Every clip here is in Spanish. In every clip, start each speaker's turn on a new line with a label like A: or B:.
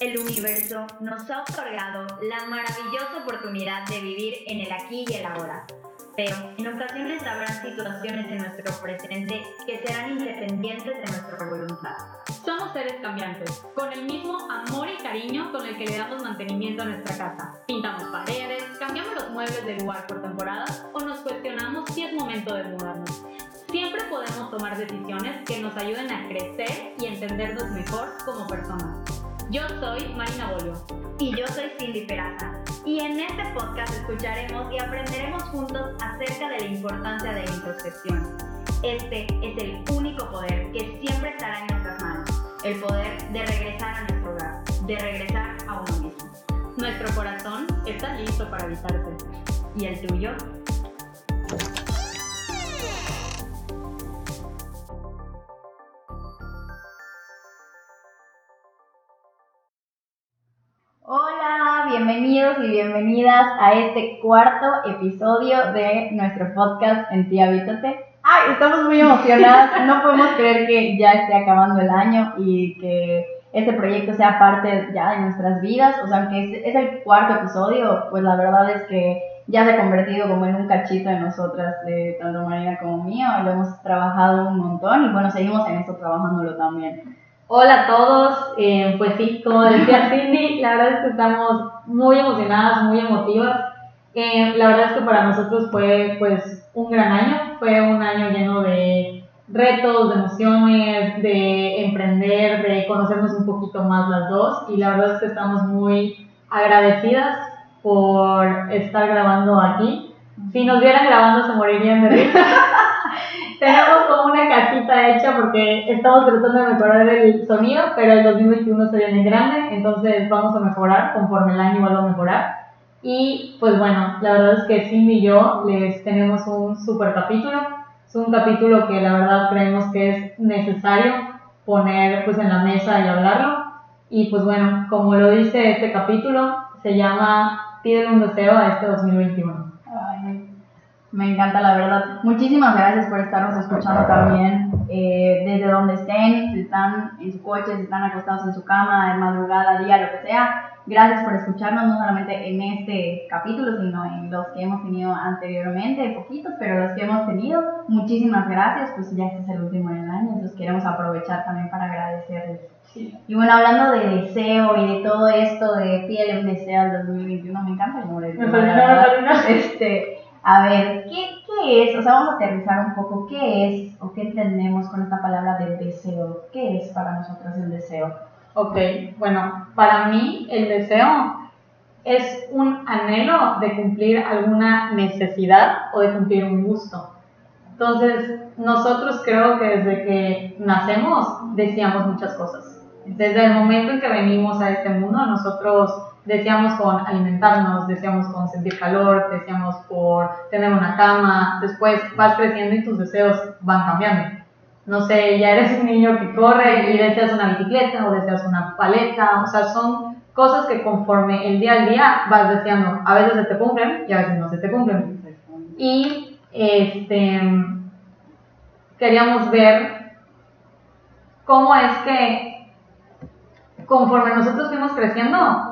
A: El universo nos ha otorgado la maravillosa oportunidad de vivir en el aquí y el ahora. Pero en ocasiones habrá situaciones en nuestro presente que serán independientes de nuestra voluntad.
B: Somos seres cambiantes, con el mismo amor y cariño con el que le damos mantenimiento a nuestra casa. Pintamos paredes, cambiamos los muebles de lugar por temporada o nos cuestionamos si es momento de mudarnos. Siempre podemos tomar decisiones que nos ayuden a crecer y entendernos mejor como personas. Yo soy Marina Bolio.
A: Y yo soy Cindy Peraza. Y en este podcast escucharemos y aprenderemos juntos acerca de la importancia de la introspección. Este es el único poder que siempre estará en nuestras manos. El poder de regresar a nuestro hogar, de regresar a uno mismo.
B: Nuestro corazón está listo para avisarse.
A: ¿Y el tuyo? Bienvenidos y bienvenidas a este cuarto episodio de nuestro podcast En ti Habítate. Ay, estamos muy emocionadas, no podemos creer que ya esté acabando el año y que este proyecto sea parte ya de nuestras vidas. O sea, aunque es, el cuarto episodio, pues la verdad es que ya se ha convertido como en un cachito de nosotras, de tanto Marina como mío. Lo hemos trabajado un montón y bueno, seguimos en esto trabajándolo también.
B: Hola a todos, eh, pues sí, como decía Cindy, la verdad es que estamos muy emocionadas, muy emotivas. Eh, la verdad es que para nosotros fue pues un gran año, fue un año lleno de retos, de emociones, de emprender, de conocernos un poquito más las dos y la verdad es que estamos muy agradecidas por estar grabando aquí. Si nos vieran grabando se morirían de risa. Tenemos como una casita hecha porque estamos tratando de mejorar el sonido, pero el 2021 se viene grande, entonces vamos a mejorar conforme el año va a mejorar. Y pues bueno, la verdad es que Cindy y yo les tenemos un super capítulo. Es un capítulo que la verdad creemos que es necesario poner pues en la mesa y hablarlo. Y pues bueno, como lo dice este capítulo, se llama Pídele un deseo a este 2021.
A: Me encanta la verdad. Muchísimas gracias por estarnos escuchando también eh, desde donde estén, si están en su coche, si están acostados en su cama, de madrugada, día, lo que sea. Gracias por escucharnos, no solamente en este capítulo, sino en los que hemos tenido anteriormente, poquitos, pero los que hemos tenido. Muchísimas gracias, pues ya este es el último del año, entonces queremos aprovechar también para agradecerles. Y bueno, hablando de deseo y de todo esto de piel un deseo al 2021, me encanta el nombre. Este, a ver, ¿qué, ¿qué, es? O sea, vamos a aterrizar un poco. ¿Qué es o qué entendemos con esta palabra de deseo? ¿Qué es para nosotros el deseo?
B: Ok, bueno, para mí el deseo es un anhelo de cumplir alguna necesidad o de cumplir un gusto. Entonces, nosotros creo que desde que nacemos deseamos muchas cosas. Desde el momento en que venimos a este mundo, nosotros deseamos con alimentarnos, deseamos con sentir calor, deseamos por tener una cama, después vas creciendo y tus deseos van cambiando. No sé, ya eres un niño que corre y deseas una bicicleta o deseas una paleta, o sea, son cosas que conforme el día al día vas deseando, a veces se te cumplen y a veces no se te cumplen. Y este queríamos ver cómo es que conforme nosotros fuimos creciendo,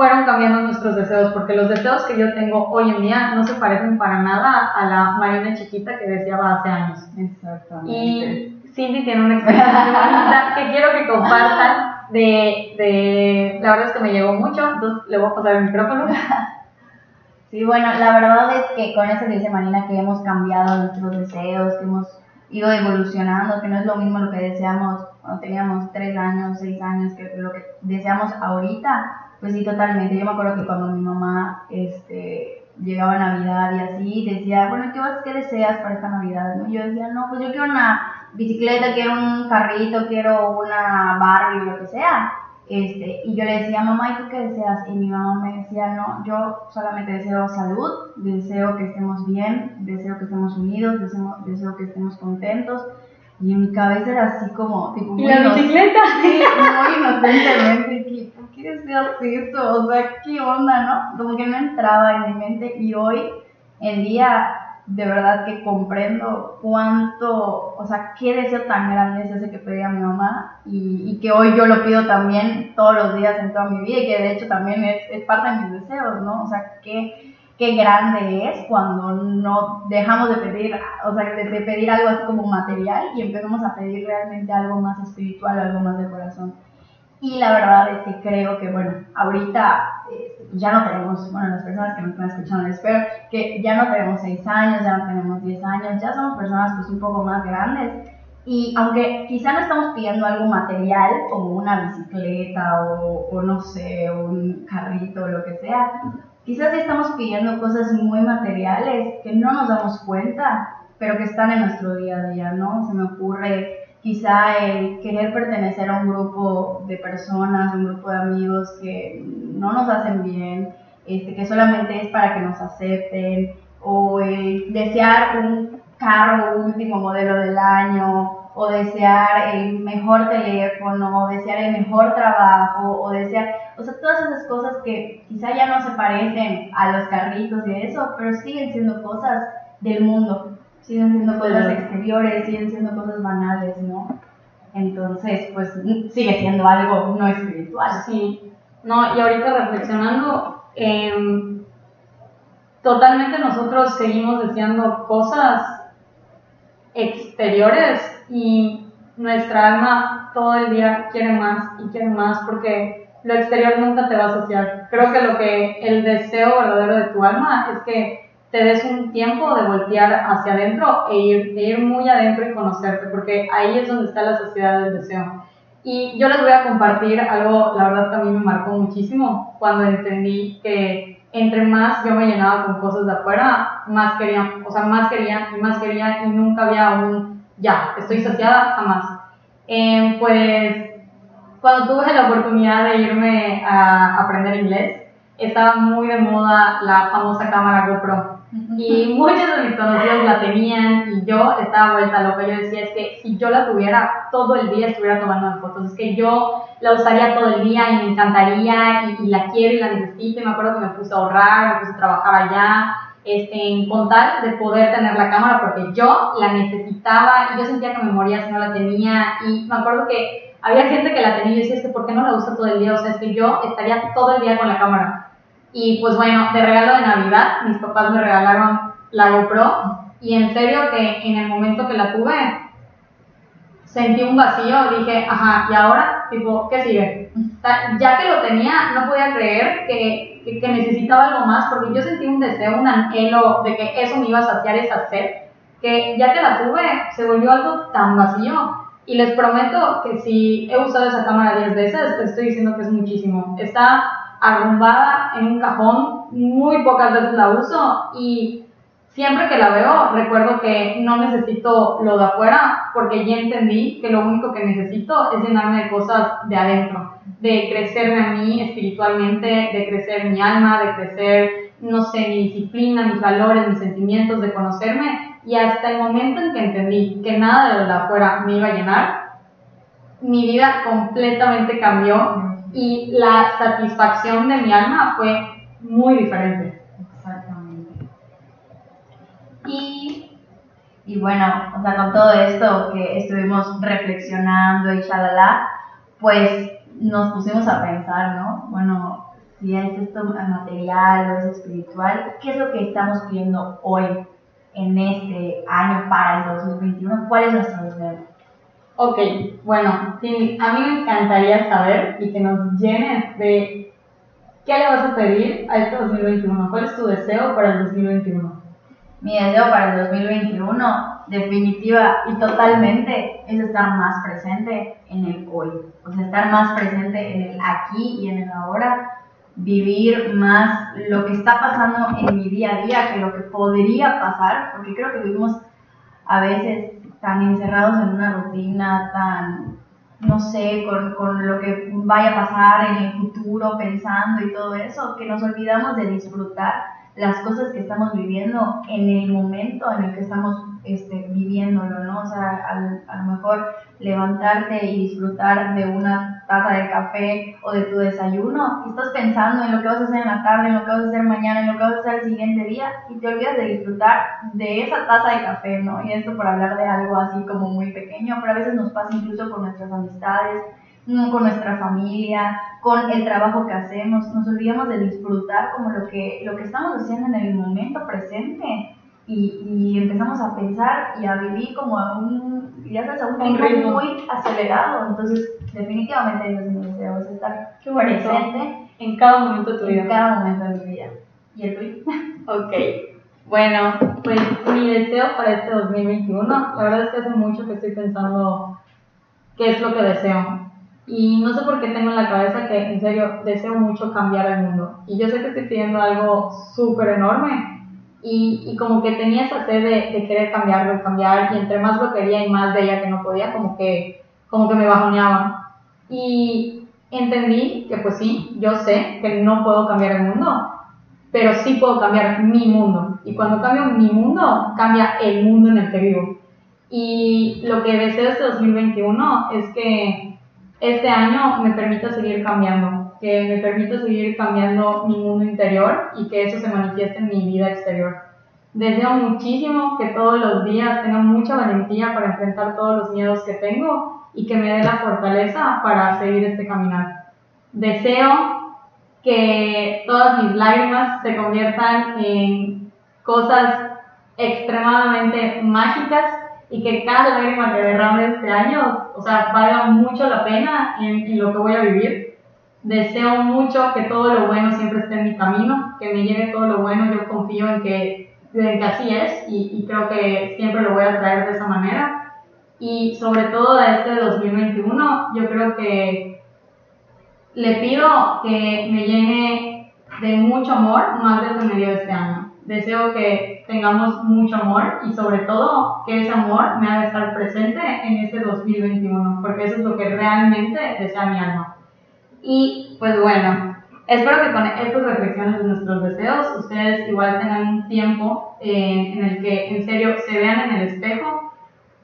B: fueron cambiando nuestros deseos, porque los deseos que yo tengo hoy en día no se parecen para nada a la Marina chiquita que deseaba hace años. Exactamente. Y Cindy tiene una experiencia que quiero que compartan de, de, la verdad es que me llegó mucho, entonces le voy a pasar el micrófono.
A: Sí, bueno, la verdad es que con eso dice Marina que hemos cambiado nuestros deseos, que hemos ido evolucionando, que no es lo mismo lo que deseamos cuando teníamos 3 años, 6 años, que lo que deseamos ahorita pues sí, totalmente. Yo me acuerdo que cuando mi mamá este, llegaba a Navidad y así, decía, bueno, ¿qué, vas, qué deseas para esta Navidad? ¿no? Yo decía, no, pues yo quiero una bicicleta, quiero un carrito, quiero una Barbie, lo que sea. Este, y yo le decía, mamá, ¿y tú qué deseas? Y mi mamá me decía, no, yo solamente deseo salud, deseo que estemos bien, deseo que estemos unidos, deseo, deseo que estemos contentos. Y en mi cabeza era así como,
B: tipo, ¿Y la bicicleta?
A: Sí, muy inocentemente, ¿qué es esto? O sea, ¿qué onda, no? Como que no entraba en mi mente y hoy en día de verdad que comprendo cuánto, o sea, qué deseo tan grande es ese que pedía mi mamá y, que hoy yo lo pido también todos los días en toda mi vida y que de hecho también es, es parte de mis deseos, ¿no? O sea, qué, qué grande es cuando no dejamos de pedir, o sea, de, de pedir algo así como material y empezamos a pedir realmente algo más espiritual, algo más de corazón. Y la verdad es que creo que, bueno, ahorita eh, ya no tenemos, bueno, las personas que me están escuchando, espero que ya no tenemos 6 años, ya no tenemos 10 años, ya somos personas pues un poco más grandes. Y aunque quizá no estamos pidiendo algo material como una bicicleta o, o no sé, un carrito o lo que sea, quizás sí estamos pidiendo cosas muy materiales que no nos damos cuenta, pero que están en nuestro día a día, ¿no? Se me ocurre quizá el querer pertenecer a un grupo de personas, un grupo de amigos que no nos hacen bien, este, que solamente es para que nos acepten, o el desear un carro último modelo del año, o desear el mejor teléfono, o desear el mejor trabajo, o desear, o sea, todas esas cosas que quizá ya no se parecen a los carritos y eso, pero siguen siendo cosas del mundo siguen siendo cosas exteriores, siguen siendo cosas banales, ¿no? Entonces, pues sigue siendo algo no espiritual.
B: Sí, no, y ahorita reflexionando, em, totalmente nosotros seguimos deseando cosas exteriores y nuestra alma todo el día quiere más y quiere más porque lo exterior nunca te va a saciar. Creo que lo que el deseo verdadero de tu alma es que te des un tiempo de voltear hacia adentro e ir, ir muy adentro y conocerte, porque ahí es donde está la sociedad del deseo. Y yo les voy a compartir algo, la verdad que a mí me marcó muchísimo, cuando entendí que entre más yo me llenaba con cosas de afuera, más quería, o sea, más quería y más quería y nunca había un, ya, estoy saciada, jamás. Eh, pues cuando tuve la oportunidad de irme a aprender inglés, estaba muy de moda la famosa cámara GoPro. Y muchos de mis conocidos la tenían y yo estaba vuelta loca. Yo decía, es que si yo la tuviera, todo el día estuviera tomando fotos. Es que yo la usaría todo el día y me encantaría y, la quiero y la necesito. Y me acuerdo que me puse a ahorrar, me puse a trabajar allá, este, en contar de poder tener la cámara porque yo la necesitaba y yo sentía que me moría si no la tenía. Y me acuerdo que había gente que la tenía y yo decía, es que ¿por qué no la usa todo el día? O sea, es que yo estaría todo el día con la cámara. Y pues bueno, de regalo de Navidad, mis papás me regalaron la GoPro y en serio que en el momento que la tuve, sentí un vacío, dije, ajá, ¿y ahora? Tipo, ¿qué sigue? ya que lo tenía, no podía creer que, que, necesitaba algo más, porque yo sentí un deseo, un anhelo de que eso me iba a saciar esa sed, que ya que la tuve, se volvió algo tan vacío. Y les prometo que si he usado esa cámara 10 veces, les estoy diciendo que es muchísimo. Está arrumbada en un cajón, muy pocas veces la uso y siempre que la veo recuerdo que no necesito lo de afuera porque ya entendí que lo único que necesito es llenarme de cosas de adentro, de crecerme a mí espiritualmente, de crecer mi alma, de crecer, no sé, mi disciplina, mis valores, mis sentimientos, de conocerme. Y hasta el momento en que entendí que nada de lo de afuera me iba a llenar, mi vida completamente cambió y la satisfacción de mi alma fue muy diferente.
A: Exactamente. Y, y bueno, o sea, con todo esto que estuvimos reflexionando y shalala, pues nos pusimos a pensar, ¿no? Bueno, si es esto material o es espiritual, ¿qué es lo que estamos pidiendo hoy en este año para el 2021? ¿Cuál es nuestro deseo?
B: Ok, bueno, a mí me encantaría saber y que nos llenes de qué le vas a pedir a este 2021. ¿Cuál es tu deseo para el 2021?
A: Mi deseo para el 2021, definitiva y totalmente, es estar más presente en el hoy. O sea, estar más presente en el aquí y en el ahora. Vivir más lo que está pasando en mi día a día que lo que podría pasar, porque creo que vivimos a veces tan encerrados en una rutina, tan, no sé, con, con, lo que vaya a pasar en el futuro, pensando y todo eso, que nos olvidamos de disfrutar las cosas que estamos viviendo en el momento en el que estamos este, viviéndolo, ¿no? O sea, a lo mejor levantarte y disfrutar de una taza de café o de tu desayuno, y estás pensando en lo que vas a hacer en la tarde, en lo que vas a hacer mañana, en lo que vas a hacer el siguiente día, y te olvidas de disfrutar de esa taza de café, ¿no? Y esto por hablar de algo así como muy pequeño, pero a veces nos pasa incluso con nuestras amistades, con nuestra familia, con el trabajo que hacemos, nos olvidamos de disfrutar como lo que, lo que estamos haciendo en el momento presente y, y empezamos a pensar y a vivir como a un, ya sabes, a un, ritmo muy acelerado. Entonces, definitivamente Dios mi deseo es estar presente
B: en cada momento de tu vida.
A: En cada momento de mi vida. ¿Y el tuyo?
B: ok. Bueno, pues mi deseo para este 2021, la verdad es que hace mucho que estoy pensando qué es lo que deseo. Y no sé por qué tengo en la cabeza que en serio deseo mucho cambiar el mundo. Y yo sé que estoy pidiendo algo súper enorme. Y, y, como que tenía esa sed de, de, querer cambiarlo, cambiar. Y entre más lo quería y más veía que no podía, como que, como que me bajoneaba. Y entendí que pues sí, yo sé que no puedo cambiar el mundo, pero sí puedo cambiar mi mundo. Y cuando cambio mi mundo, cambia el mundo en el que vivo. Y lo que deseo este 2021 es que este año me permita seguir cambiando, que me permita seguir cambiando mi mundo interior y que eso se manifieste en mi vida exterior. Deseo muchísimo que todos los días tenga mucha valentía para enfrentar todos los miedos que tengo y que me dé la fortaleza para seguir este caminar. Deseo que todas mis lágrimas se conviertan en cosas extremadamente mágicas y que cada lágrima que derrame este año, o sea, valga mucho la pena en, lo que voy a vivir. Deseo mucho que todo lo bueno siempre esté en mi camino, que me llegue todo lo bueno, yo confío en que, que así es y, y creo que siempre lo voy a traer de esa manera. Y sobre todo a este 2021, yo creo que le pido que me llene de mucho amor más de lo que me dio este año. Deseo que tengamos mucho amor y sobre todo que ese amor me haga estar presente en este 2021, porque eso es lo que realmente desea mi alma. Y pues bueno, espero que con estas reflexiones de nuestros deseos ustedes igual tengan un tiempo eh, en el que en serio se vean en el espejo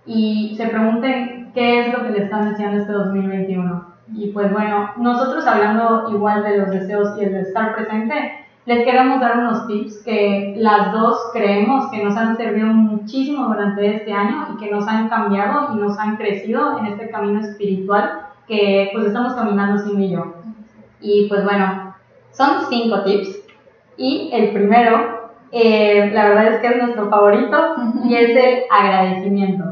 B: y se pregunten qué es lo que le están deseando este 2021. Y pues bueno, nosotros hablando igual de los deseos y el de estar presente, les queremos dar unos tips que las dos creemos que nos han servido muchísimo durante este año y que nos han cambiado y nos han crecido en este camino espiritual que pues estamos caminando sin y yo. Y pues bueno, son cinco tips y el primero, eh, la verdad es que es nuestro favorito y es el agradecimiento.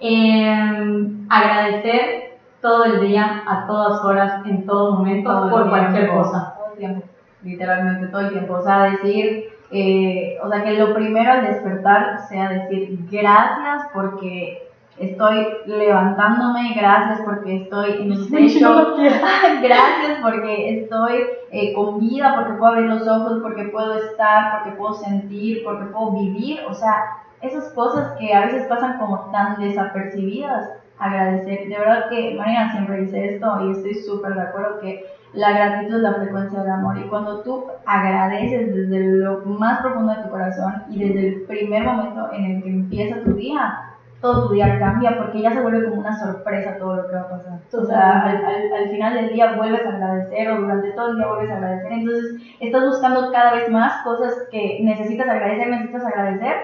B: Em, agradecer todo el día, a todas horas, en todo momento, por cualquier cosa.
A: Todo el tiempo literalmente todo el tiempo. O sea, decir, eh, o sea, que lo primero al despertar sea decir gracias porque estoy levantándome, gracias porque estoy en el techo, gracias porque estoy eh, con vida, porque puedo abrir los ojos, porque puedo estar, porque puedo sentir, porque puedo vivir, o sea, esas cosas que a veces pasan como tan desapercibidas, agradecer. De verdad que María siempre dice esto y estoy súper de acuerdo que la gratitud es la frecuencia del amor. Y cuando tú agradeces desde lo más profundo de tu corazón y desde el primer momento en el que empieza tu día, todo tu día cambia porque ya se vuelve como una sorpresa todo lo que va a pasar. O sea, al, final del día vuelves a agradecer o durante todo el día vuelves a agradecer. Entonces, estás buscando cada vez más cosas que necesitas agradecer, necesitas agradecer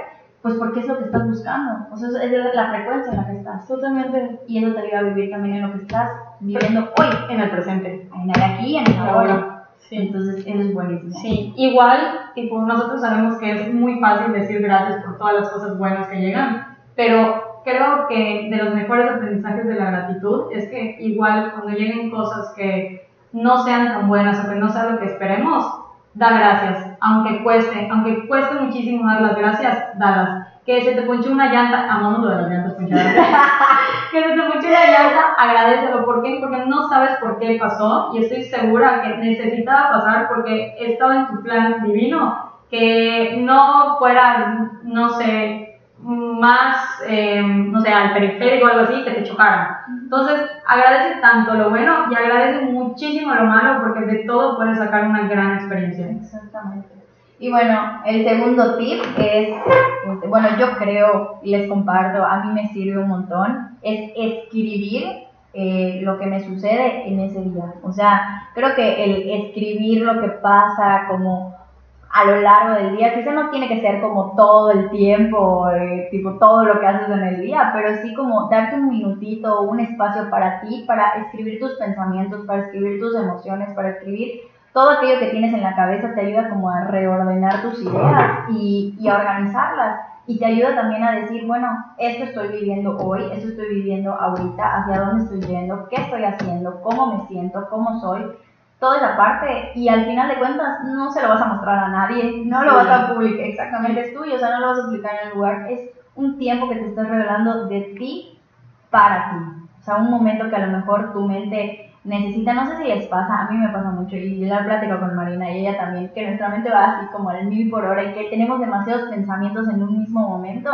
A: pues porque es lo que estás buscando. O sea, es la frecuencia en la que estás.
B: Totalmente.
A: Y eso te ayuda a vivir también en lo que estás viviendo hoy.
B: En el presente.
A: En el aquí, en el ahora. Sí. Entonces, eso es buenísimo.
B: Sí, igual, tipo, nosotros sabemos que es muy fácil decir gracias por todas las cosas buenas que llegan, pero creo que de los mejores aprendizajes de la gratitud es que igual cuando lleguen cosas que no sean tan buenas o que no sean lo que esperemos, da gracias, aunque cueste, aunque cueste muchísimo dar las gracias, dalas. Que se te ponche una llanta, amamos lo de las llantas ponchadas. que se te ponche una llanta, agradecelo. ¿Por qué? Porque no sabes por qué pasó y estoy segura que necesitaba pasar porque estaba en tu plan divino. Que no fueras, no sé, más, eh, no sé, al periférico o algo así, que te chocaran. Entonces, agradece tanto lo bueno y agradece muchísimo lo malo porque de todo puedes sacar una gran experiencia.
A: Exactamente. Y bueno, el segundo tip es, este, bueno, yo creo y les comparto, a mí me sirve un montón, es escribir eh, lo que me sucede en ese día. O sea, creo que el escribir lo que pasa como a lo largo del día, quizá no tiene que ser como todo el tiempo, eh, tipo todo lo que haces en el día, pero sí como darte un minutito, un espacio para ti, para escribir tus pensamientos, para escribir tus emociones, para escribir todo aquello que tienes en la cabeza, te ayuda como a reordenar tus ideas y, y a organizarlas. Y te ayuda también a decir, bueno, esto estoy viviendo hoy, esto estoy viviendo ahorita, hacia dónde estoy yendo, qué estoy haciendo, cómo me siento, cómo soy toda esa parte y al final de cuentas no se lo vas a mostrar a nadie, no lo vas a publicar, exactamente es tuyo, o sea, no lo vas a publicar en el lugar, es un tiempo que te estás revelando de ti para ti, o sea, un momento que a lo mejor tu mente necesita, no sé si les pasa, a mí me pasa mucho y yo la platico con Marina y ella también, que nuestra mente va así como al mil por hora y que tenemos demasiados pensamientos en un mismo momento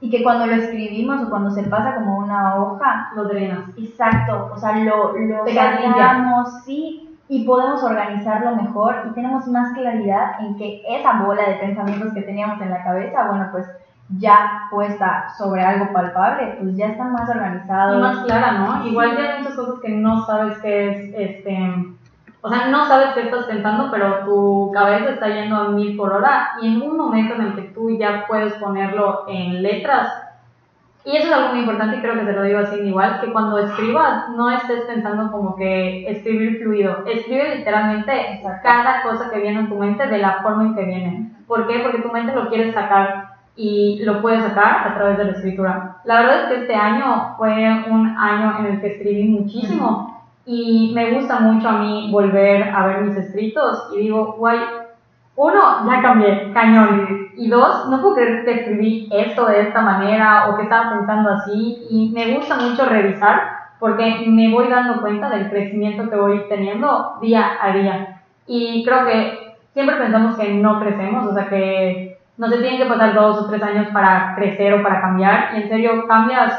A: y que cuando lo escribimos o cuando se pasa como una hoja,
B: lo drenas.
A: Exacto, o sea, lo, lo sí, y podemos organizarlo mejor y tenemos más claridad en que esa bola de pensamientos que teníamos en la cabeza, bueno, pues ya puesta sobre algo palpable, pues ya está más organizado.
B: Y más clara, ¿no? Igual ya hay muchas cosas que no sabes qué es, este, o sea, no sabes qué estás pensando, pero tu cabeza está yendo a mil por hora y en un momento en el que tú ya puedes ponerlo en letras, y eso es algo muy importante y creo que te lo digo así igual, que cuando escribas no estés pensando como que escribir fluido, escribe literalmente cada cosa que viene en tu mente de la forma en que viene. ¿Por qué? Porque tu mente lo quiere sacar y lo puedes sacar a través de la escritura. La verdad es que este año fue un año en el que escribí muchísimo y me gusta mucho a mí volver a ver mis escritos y digo, guay, uno, ya cambié, cañón. Y dos, no puedo creer que escribí esto de esta manera o que estaba pensando así. Y me gusta mucho revisar porque me voy dando cuenta del crecimiento que voy teniendo día a día. Y creo que siempre pensamos que no crecemos, o sea que no se tienen que pasar dos o tres años para crecer o para cambiar. Y en serio, cambias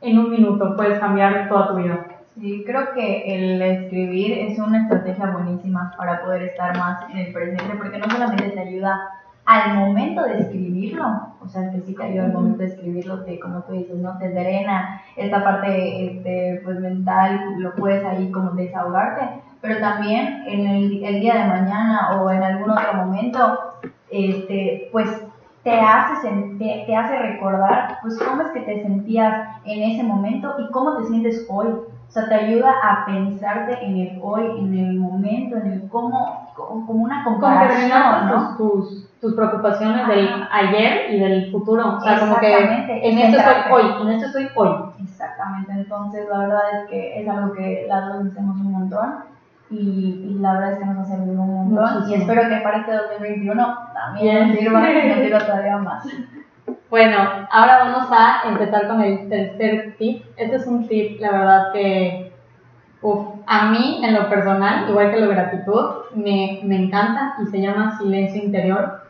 B: en un minuto, puedes cambiar toda tu vida.
A: Sí, creo que el escribir es una estrategia buenísima para poder estar más en el presente, porque no solamente te ayuda al momento de escribirlo, o sea, que sí te ayuda al momento de escribirlo, que como tú dices, no te drena esta parte este, pues mental, lo puedes ahí como desahogarte, pero también en el, el día de mañana o en algún otro momento, este, pues te hace, te, te hace recordar pues cómo es que te sentías en ese momento y cómo te sientes hoy. O sea, te ayuda a pensarte en el hoy, en el momento, en el cómo, como una comparación,
B: ¿no? tus, tus, preocupaciones del ayer y del futuro. O sea, como que en esto estoy hoy, en esto estoy hoy.
A: Exactamente, entonces la verdad es que es algo que las dos hacemos un montón y, la verdad es que nos ha servido un montón y espero que para este 2021 también nos sirva, nos sirva todavía más.
B: Bueno, ahora vamos a empezar con el tercer tip. Este es un tip, la verdad, que a mí, en lo personal, igual que lo gratitud, me, me encanta y se llama silencio interior.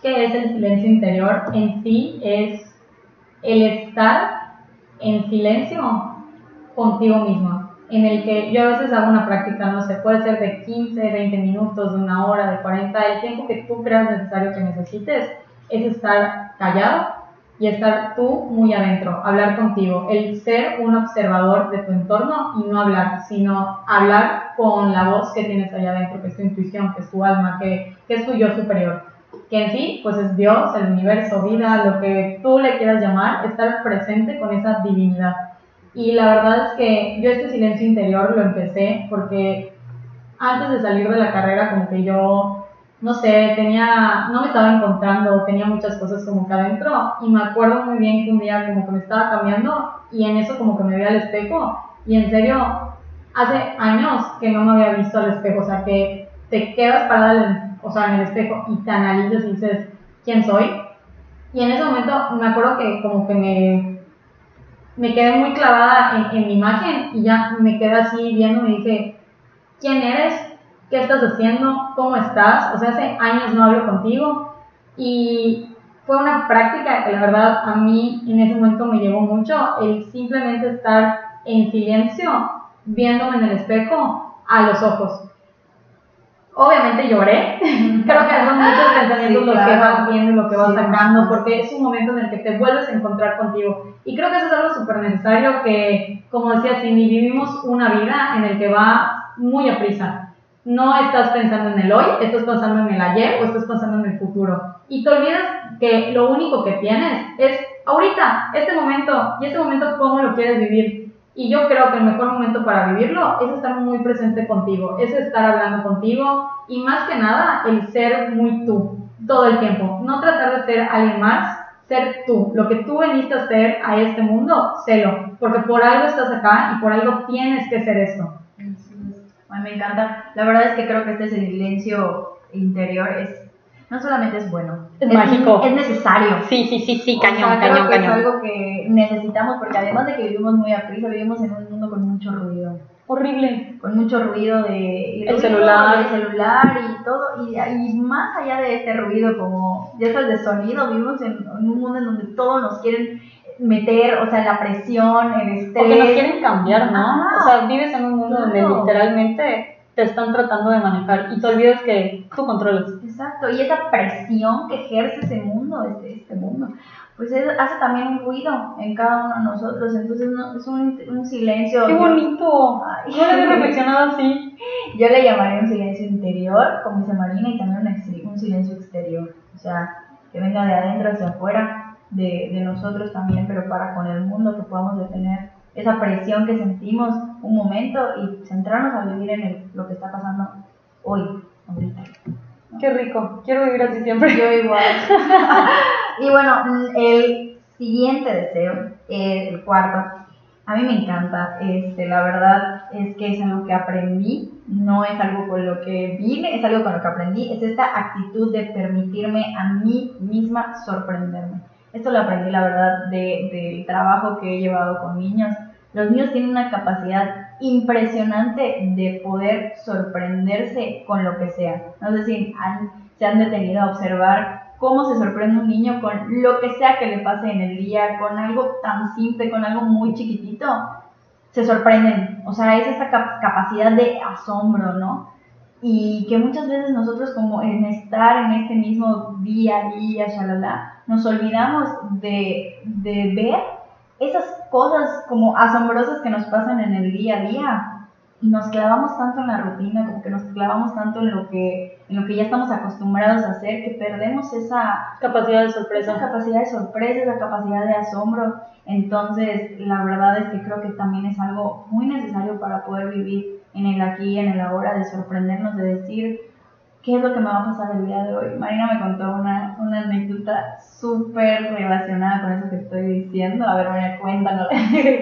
B: ¿Qué es el silencio interior? En sí es el estar en silencio contigo mismo, en el que yo a veces hago una práctica, no sé, puede ser de 15, 20 minutos, de una hora, de 40, el tiempo que tú creas necesario que necesites es estar callado y estar tú muy adentro, hablar contigo, el ser un observador de tu entorno y no hablar, sino hablar con la voz que tienes allá adentro, que es tu intuición, que es tu alma, que, que es tu yo superior, que en sí, pues es Dios, el universo, vida, lo que tú le quieras llamar, estar presente con esa divinidad. Y la verdad es que yo este silencio interior lo empecé porque antes de salir de la carrera como que yo no sé, tenía, no me estaba encontrando, tenía muchas cosas como que adentro y me acuerdo muy bien que un día como que me estaba cambiando y en eso como que me vi al espejo y en serio, hace años que no me había visto al espejo, o sea que te quedas parada o sea, en el espejo y te analizas y dices, ¿quién soy? Y en ese momento me acuerdo que como que me, me quedé muy clavada en, en mi imagen y ya me quedé así viendo y dije, ¿quién eres? ¿Qué estás haciendo? ¿Cómo estás? O sea, hace años no hablo contigo y fue una práctica que la verdad a mí en ese momento me llevó mucho, el simplemente estar en silencio viéndome en el espejo a los ojos. Obviamente lloré, creo que son muchos pensamientos los que vas viendo y lo que vas sacando, porque es un momento en el que te vuelves a encontrar contigo. Y creo que eso es algo súper necesario que, como decía Cindy, vivimos una vida en el que va muy a prisa. No estás pensando en el hoy, estás pensando en el ayer o estás pensando en el futuro. Y te olvidas que lo único que tienes es ahorita, este momento, y este momento cómo lo quieres vivir. Y yo creo que el mejor momento para vivirlo es estar muy presente contigo, es estar hablando contigo y más que nada el ser muy tú todo el tiempo. No tratar de ser alguien más, ser tú. Lo que tú veniste a hacer a este mundo, sélo. Porque por algo estás acá y por algo tienes que ser esto.
A: Ay, me encanta. La verdad es que creo que este silencio interior es no solamente es bueno,
B: es, mágico.
A: Es necesario.
B: Sí, sí, sí, sí, cañón,
A: o
B: cañón,
A: Es algo que necesitamos porque además de que vivimos muy a prisa, vivimos en un mundo con mucho ruido.
B: Horrible.
A: Con mucho ruido de
B: el celular,
A: el celular y todo y, y, más allá de este ruido como ya sabes de sonido, vivimos en, un mundo en donde todos nos quieren meter, o sea, la presión, el estrés.
B: Porque nos quieren cambiar, ¿no? o sea, vives en un mundo donde literalmente te están tratando de manejar y te olvidas que tú controlas.
A: Exacto, y esa presión que ejerce ese mundo, este, este mundo, pues hace también un ruido en cada uno de nosotros, entonces es un, un silencio.
B: ¡Qué bonito! Ay, no lo había reflexionado así.
A: Yo le llamaría un silencio interior, como dice Marina, y también un, un silencio exterior, o sea, que venga de adentro hacia afuera, de, de nosotros también, pero para con el mundo que podamos detener esa presión que sentimos un momento y centrarnos a vivir en lo que está pasando hoy, ahorita.
B: Qué rico, quiero vivir así siempre.
A: Yo igual. y bueno, el siguiente deseo, el cuarto, a mí me encanta, este, la verdad es que es algo que aprendí, no es algo con lo que vine, es algo con lo que aprendí, es esta actitud de permitirme a mí misma sorprenderme. Esto lo aprendí, la verdad, de, del trabajo que he llevado con niños. Los niños tienen una capacidad impresionante de poder sorprenderse con lo que sea. Sé si se han detenido a observar cómo se sorprende un niño con lo que sea que le pase en el día, con algo tan simple, con algo muy chiquitito. Se sorprenden. O sea, es esa capacidad de asombro, ¿no? y que muchas veces nosotros como en estar en este mismo día a día, shalala, nos olvidamos de, de ver esas cosas como asombrosas que nos pasan en el día a día y nos clavamos tanto en la rutina, como que nos clavamos tanto en lo que, en lo que ya estamos acostumbrados a hacer, que perdemos esa
B: capacidad de sorpresa.
A: Esa capacidad de sorpresa, esa capacidad de asombro. Entonces, la verdad es que creo que también es algo muy necesario para poder vivir en el aquí y en el ahora, de sorprendernos, de decir, ¿qué es lo que me va a pasar el día de hoy? Marina me contó una, una anécdota súper relacionada con eso que estoy diciendo. A ver, Marina, cuéntanos.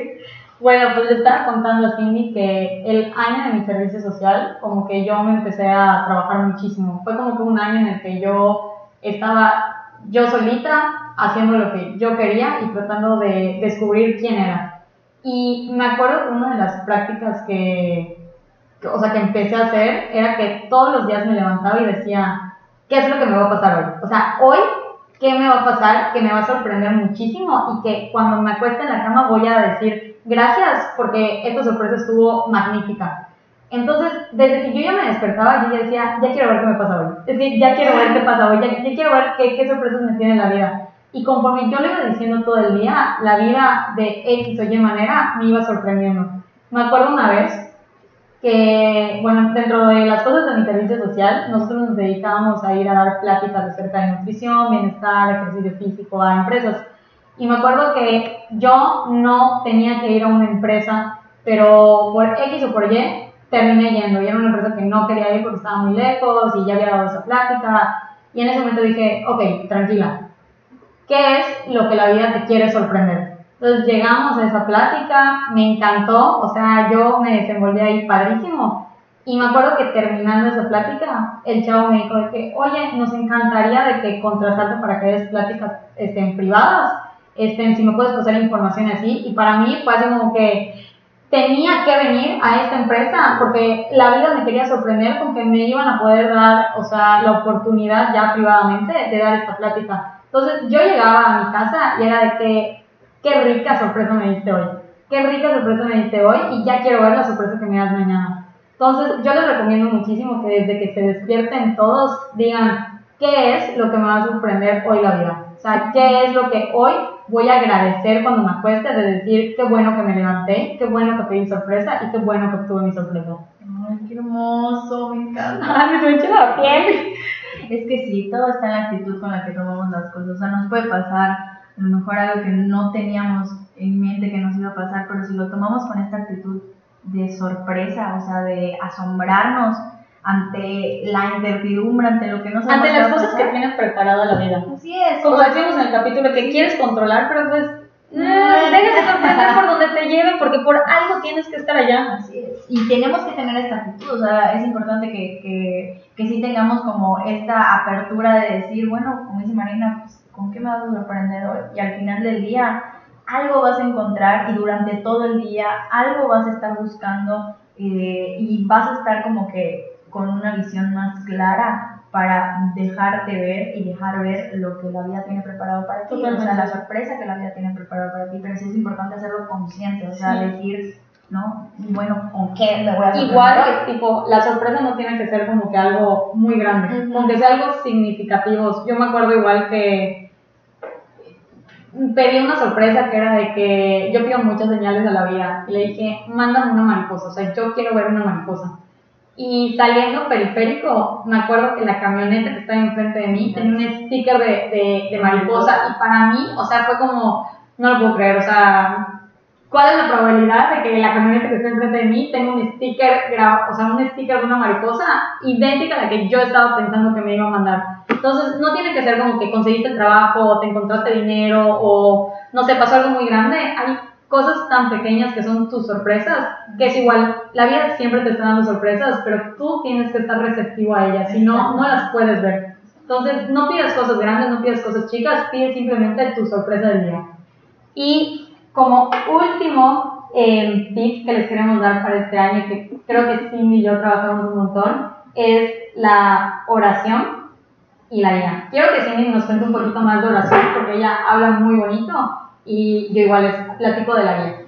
B: bueno, pues le estaba contando a Cindy que el año de mi servicio social, como que yo me empecé a trabajar muchísimo. Fue como que un año en el que yo estaba yo solita haciendo lo que yo quería y tratando de descubrir quién era. Y me acuerdo que una de las prácticas que, o sea, que empecé a hacer era que todos los días me levantaba y decía, ¿qué es lo que me va a pasar hoy? O sea, hoy, ¿qué me va a pasar? Que me va a sorprender muchísimo y que cuando me acueste en la cama voy a decir, gracias porque esta sorpresa estuvo magnífica. Entonces, desde que yo ya me despertaba, yo ya decía, ya quiero ver qué me pasa hoy. Es decir, ya quiero ver qué pasa hoy, ya, quiero ver qué, qué sorpresas me tiene la vida. Y conforme yo le iba diciendo todo el día, la vida de X o Y manera me iba sorprendiendo. Me acuerdo una vez que, bueno, dentro de las cosas de mi servicio social, nosotros nos dedicábamos a ir a dar pláticas acerca de nutrición, bienestar, ejercicio físico a empresas. Y me acuerdo que yo no tenía que ir a una empresa, pero por X o por Y terminé yendo. Y era una empresa que no quería ir porque estaba muy lejos y ya había dado esa plática. Y en ese momento dije, ok, tranquila, ¿qué es lo que la vida te quiere sorprender? Entonces llegamos a esa plática, me encantó, o sea, yo me desenvolví ahí padrísimo. Y me acuerdo que terminando esa plática, el chavo me dijo de que, oye, nos encantaría de que contratarte para que des pláticas estén privadas, estén, si me puedes pasar información así. Y para mí fue así como que tenía que venir a esta empresa porque la vida me quería sorprender con que me iban a poder dar, o sea, la oportunidad ya privadamente de dar esta plática. Entonces yo llegaba a mi casa y era de que qué rica sorpresa me diste hoy, qué rica sorpresa me diste hoy y ya quiero ver la sorpresa que me das mañana. Entonces, yo les recomiendo muchísimo que desde que se despierten todos digan, ¿qué es lo que me va a sorprender hoy la vida? O sea, ¿qué es lo que hoy voy a agradecer cuando me acueste de decir qué bueno que me levanté, qué bueno que pedí sorpresa y qué bueno que obtuve mi sorpresa?
A: Ay, qué hermoso, me encanta.
B: Ay, me estoy la piel.
A: Es que sí, todo está en la actitud con la que tomamos las cosas. O sea, nos puede pasar a lo mejor algo que no teníamos en mente que nos iba a pasar, pero si lo tomamos con esta actitud de sorpresa, o sea, de asombrarnos ante la incertidumbre, ante lo que no sabemos.
B: Ante las cosas que tienes preparado la vida.
A: Así es.
B: Como decíamos en el capítulo, que quieres controlar, pero pues eh, déjate sorprender por donde te lleve, porque por algo tienes que estar allá.
A: Así es. Y tenemos que tener esta actitud, o sea, es importante que, que, que sí tengamos como esta apertura de decir, bueno, como dice Marina, pues, ¿con qué me vas a sorprender hoy? Y al final del día, algo vas a encontrar y durante todo el día algo vas a estar buscando eh, y vas a estar como que con una visión más clara para dejarte ver y dejar ver lo que la vida tiene preparado para ti, o sea, la sorpresa que la vida tiene preparado para ti, pero sí es importante hacerlo consciente, o sea, decir, ¿no? Bueno, ¿con qué me voy a
B: Igual, tipo, la sorpresa no tiene que ser como que algo muy grande, aunque sea algo significativo. Yo me acuerdo igual que pedí una sorpresa que era de que yo pido muchas señales a la vida y le dije, mándame una mariposa, o sea, yo quiero ver una mariposa. Y saliendo periférico, me acuerdo que la camioneta que estaba enfrente de mí tenía un sticker de, de, mariposa y para mí, o sea, fue como, no lo puedo creer, o sea, ¿cuál es la probabilidad de que la camioneta que está enfrente de mí tenga un sticker, o sea, un sticker de una mariposa idéntica a la que yo estaba pensando que me iba a mandar? Entonces, no tiene que ser como que conseguiste el trabajo, o te encontraste dinero, o no sé, pasó algo muy grande. Hay cosas tan pequeñas que son tus sorpresas, que es igual, la vida siempre te está dando sorpresas, pero tú tienes que estar receptivo a ellas, si no, no las puedes ver. Entonces, no pidas cosas grandes, no pidas cosas chicas, pide simplemente tu sorpresa del día. Y como último eh, tip que les queremos dar para este año, que creo que Cindy y yo trabajamos un montón, es la oración y la guía. Quiero que Cindy nos cuente un poquito más de oración, porque ella habla muy bonito y yo igual les platico de la guía.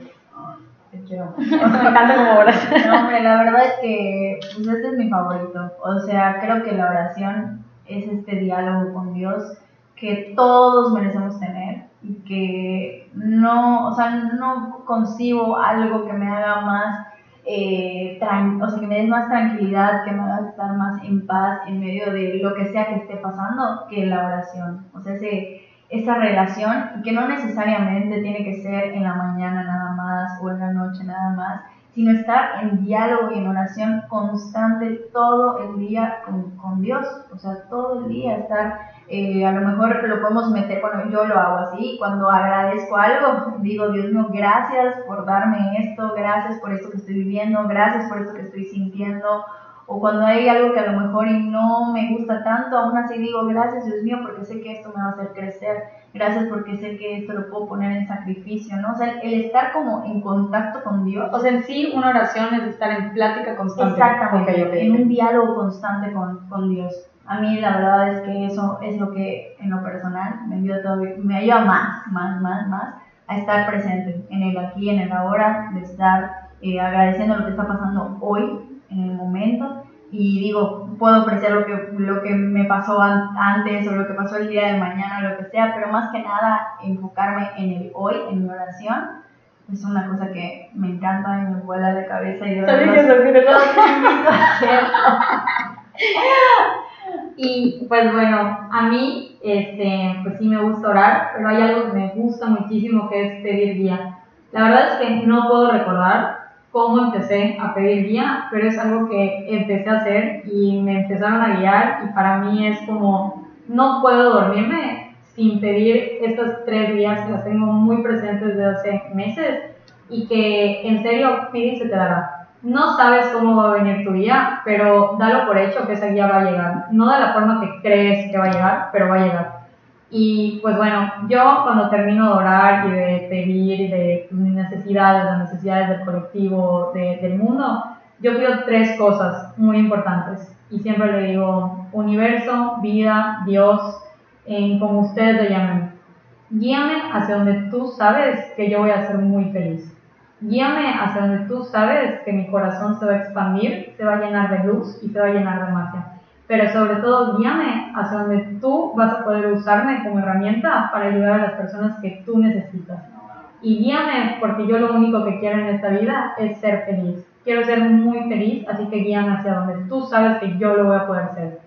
A: Me encanta como oración. No, hombre, la verdad es que pues, este es mi favorito. O sea, creo que la oración es este diálogo con Dios que todos merecemos tener que no, o sea, no concibo algo que me haga más, eh, o sea, que me dé más tranquilidad, que me haga estar más en paz en medio de lo que sea que esté pasando que la oración. O sea, ese esa relación que no necesariamente tiene que ser en la mañana nada más o en la noche nada más, sino estar en diálogo y en oración constante todo el día con, con Dios, o sea, todo el día estar, eh, a lo mejor lo podemos meter, bueno, yo lo hago así, cuando agradezco algo, digo, Dios mío, gracias por darme esto, gracias por esto que estoy viviendo, gracias por esto que estoy sintiendo, o cuando hay algo que a lo mejor y no me gusta tanto, aún así digo gracias Dios mío porque sé que esto me va a hacer crecer, gracias porque sé que esto lo puedo poner en sacrificio, ¿no? O sea, el estar como en contacto con Dios.
B: O sea, en sí una oración es estar en plática constante.
A: Exactamente, en un diálogo constante con, con Dios. A mí la verdad es que eso es lo que en lo personal me ayuda, todavía, me ayuda más, más, más, más a estar presente en el aquí, en el ahora, de estar eh, agradeciendo lo que está pasando hoy en el momento y digo, puedo apreciar lo que, lo que me pasó antes o lo que pasó el día de mañana o lo que sea, pero más que nada enfocarme en el hoy, en mi oración, es una cosa que me encanta y me vuela de cabeza y de verdad.
B: y pues bueno, a mí este, pues sí me gusta orar, pero hay algo que me gusta muchísimo que es pedir guía. La verdad es que no puedo recordar cómo empecé a pedir guía, pero es algo que empecé a hacer y me empezaron a guiar y para mí es como, no puedo dormirme sin pedir estas tres guías que las tengo muy presentes desde hace meses y que en serio pide y se te dará. No sabes cómo va a venir tu guía, pero dalo por hecho que esa guía va a llegar. No de la forma que crees que va a llegar, pero va a llegar. Y pues bueno, yo cuando termino de orar y de pedir de mis necesidades, las necesidades del colectivo, del mundo, yo pido tres cosas muy importantes. Y siempre le digo, universo, vida, Dios, en como ustedes le llamen. Guíame hacia donde tú sabes que yo voy a ser muy feliz. Guíame hacia donde tú sabes que mi corazón se va a expandir, se va a llenar de luz y se va a llenar de magia. Pero sobre todo, guíame hacia donde tú vas a poder usarme como herramienta para ayudar a las personas que tú necesitas. Y guíame porque yo lo único que quiero en esta vida es ser feliz. Quiero ser muy feliz, así que guíame hacia donde tú sabes que yo lo voy a poder ser.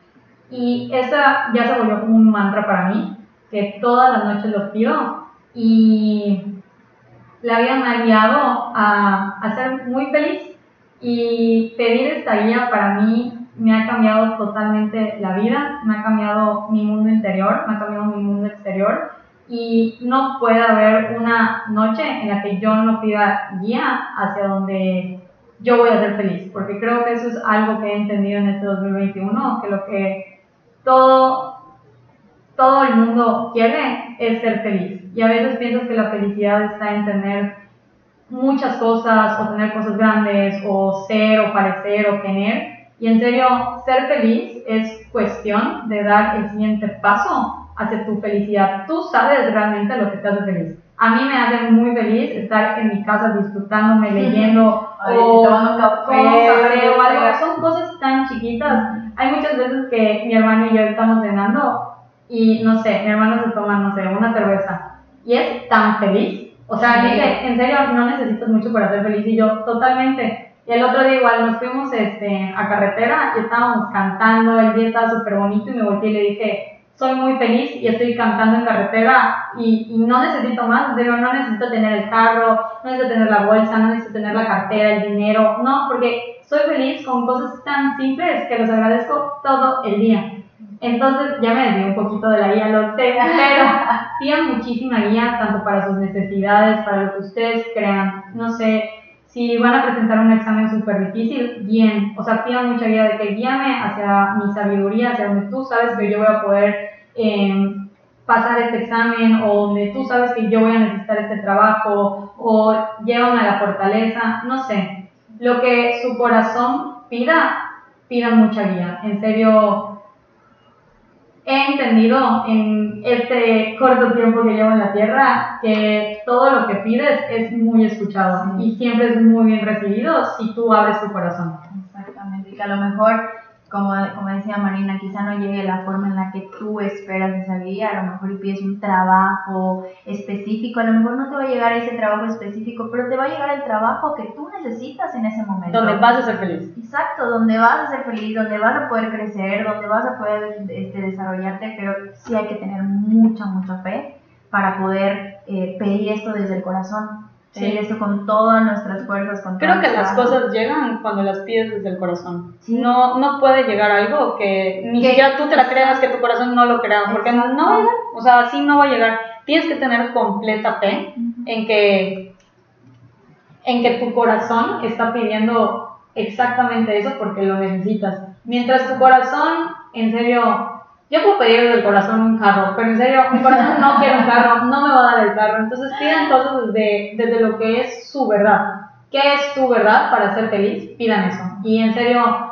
B: Y esa ya se volvió como un mantra para mí, que todas las noches lo pido y la vida me ha guiado a, a ser muy feliz y pedir esta guía para mí me ha cambiado totalmente la vida, me ha cambiado mi mundo interior, me ha cambiado mi mundo exterior y no puede haber una noche en la que yo no pida guía hacia donde yo voy a ser feliz, porque creo que eso es algo que he entendido en este 2021, que lo que todo, todo el mundo quiere es ser feliz. Y a veces piensas que la felicidad está en tener muchas cosas, o tener cosas grandes, o ser, o parecer, o tener. Y en serio, ser feliz es cuestión de dar el siguiente paso hacia tu felicidad. Tú sabes realmente lo que te hace feliz. A mí me hace muy feliz estar en mi casa disfrutándome, leyendo o tomando café, o algo. Son cosas tan chiquitas. Hay muchas veces que mi hermano y yo estamos cenando y no sé, mi hermano se toma, no sé, una cerveza y es tan feliz. O sea, dice, en serio, no necesitas mucho para ser feliz y yo totalmente. Y el otro día igual nos fuimos este, a carretera y estábamos cantando, el día estaba súper bonito y me volteé y le dije, soy muy feliz y estoy cantando en carretera y, no necesito más, digo, no necesito tener el carro, no necesito tener la bolsa, no necesito tener la cartera, el dinero, no, porque soy feliz con cosas tan simples que los agradezco todo el día. Entonces, ya me desvié un poquito de la guía, lo sé, pero tienen muchísima guía, tanto para sus necesidades, para lo que ustedes crean, no sé, si van a presentar un examen súper difícil, bien, o sea, pidan mucha guía de que guíame hacia mi sabiduría, hacia donde tú sabes que yo voy a poder em, pasar este examen o donde tú sabes que yo voy a necesitar este trabajo o llévame a la fortaleza, no sé, lo que su corazón pida, pida mucha guía, en serio, he entendido en este corto tiempo que llevo en la tierra que todo lo que pides es muy escuchado y siempre es muy bien recibido si tú abres tu corazón.
A: Exactamente, y que a lo mejor como, como decía Marina, quizá no llegue la forma en la que tú esperas esa guía, a lo mejor pides un trabajo específico, a lo mejor no te va a llegar ese trabajo específico, pero te va a llegar el trabajo que tú necesitas en ese momento.
B: Donde vas a ser feliz.
A: Exacto, donde vas a ser feliz, donde vas a poder crecer, donde vas a poder este, desarrollarte, pero sí hay que tener mucha, mucha fe para poder eh, pedir esto desde el corazón. Sí. eso con todas nuestras fuerzas. Con
B: Creo que las cosas llegan cuando las pides desde el corazón. No, no puede llegar algo que ni siquiera tú te la creas, que tu corazón no lo crea, porque no va a llegar. O sea, así no va a llegar. Tienes que tener completa fe en que en que tu corazón está pidiendo exactamente eso porque lo necesitas. Mientras tu corazón, en serio, yo puedo pedir desde el corazón un carro, pero en serio, mi corazón no quiere un carro, no me va a dar el carro. Entonces pidan cosas desde, desde lo que es su verdad. ¿Qué es tu verdad para ser feliz? Pidan eso. Y en serio,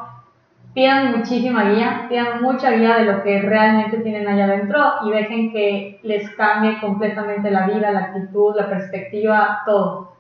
B: pidan muchísima guía, pidan mucha guía de lo que realmente tienen allá adentro y dejen que les cambie completamente la vida, la actitud, la perspectiva, todo.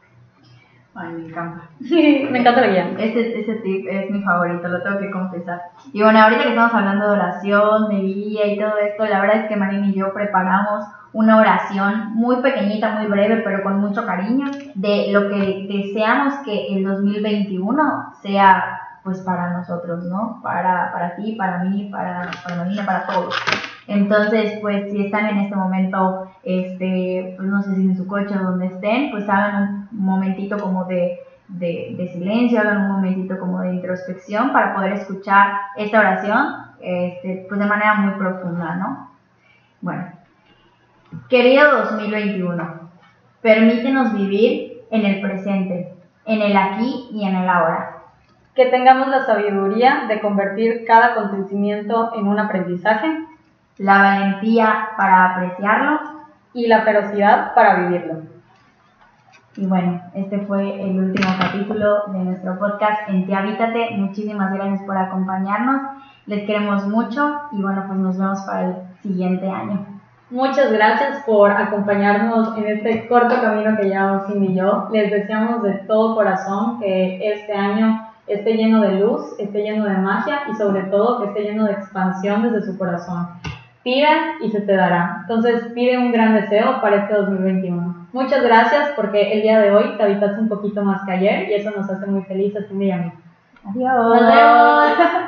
A: Ay, me encanta.
B: me encanta la guía.
A: Este, este tip es mi favorito, lo tengo que confesar. Y bueno, ahorita que estamos hablando de oración, de guía y todo esto, la verdad es que Marina y yo preparamos una oración muy pequeñita, muy breve, pero con mucho cariño, de lo que deseamos que el 2021 sea pues para nosotros, ¿no? Para, para ti, para mí, para, para Marina, para todos. Entonces, pues si están en este momento, este, pues no sé si en su coche o donde estén, pues hagan un momentito como de, de, silencio, hagan un momentito como de introspección para poder escuchar esta oración, este, pues de manera muy profunda, ¿no? Bueno, querido 2021, permítenos vivir en el presente, en el aquí y en el ahora.
B: Que tengamos la sabiduría de convertir cada acontecimiento en un aprendizaje
A: la valentía para apreciarlo
B: y la ferocidad para vivirlo.
A: Y bueno, este fue el último capítulo de nuestro podcast En Ti Habítate. Muchísimas gracias por acompañarnos. Les queremos mucho y bueno, pues nos vemos para el siguiente año.
B: Muchas gracias por acompañarnos en este corto camino que llevamos Cindy y yo. Les deseamos de todo corazón que este año esté lleno de luz, esté lleno de magia y sobre todo que esté lleno de expansión desde su corazón. Pida y se te dará. Entonces pide un gran deseo para este 2021. Muchas gracias porque el día de hoy te habitaste un poquito más que ayer y eso nos hace muy felices ti y a mí.
A: Adiós.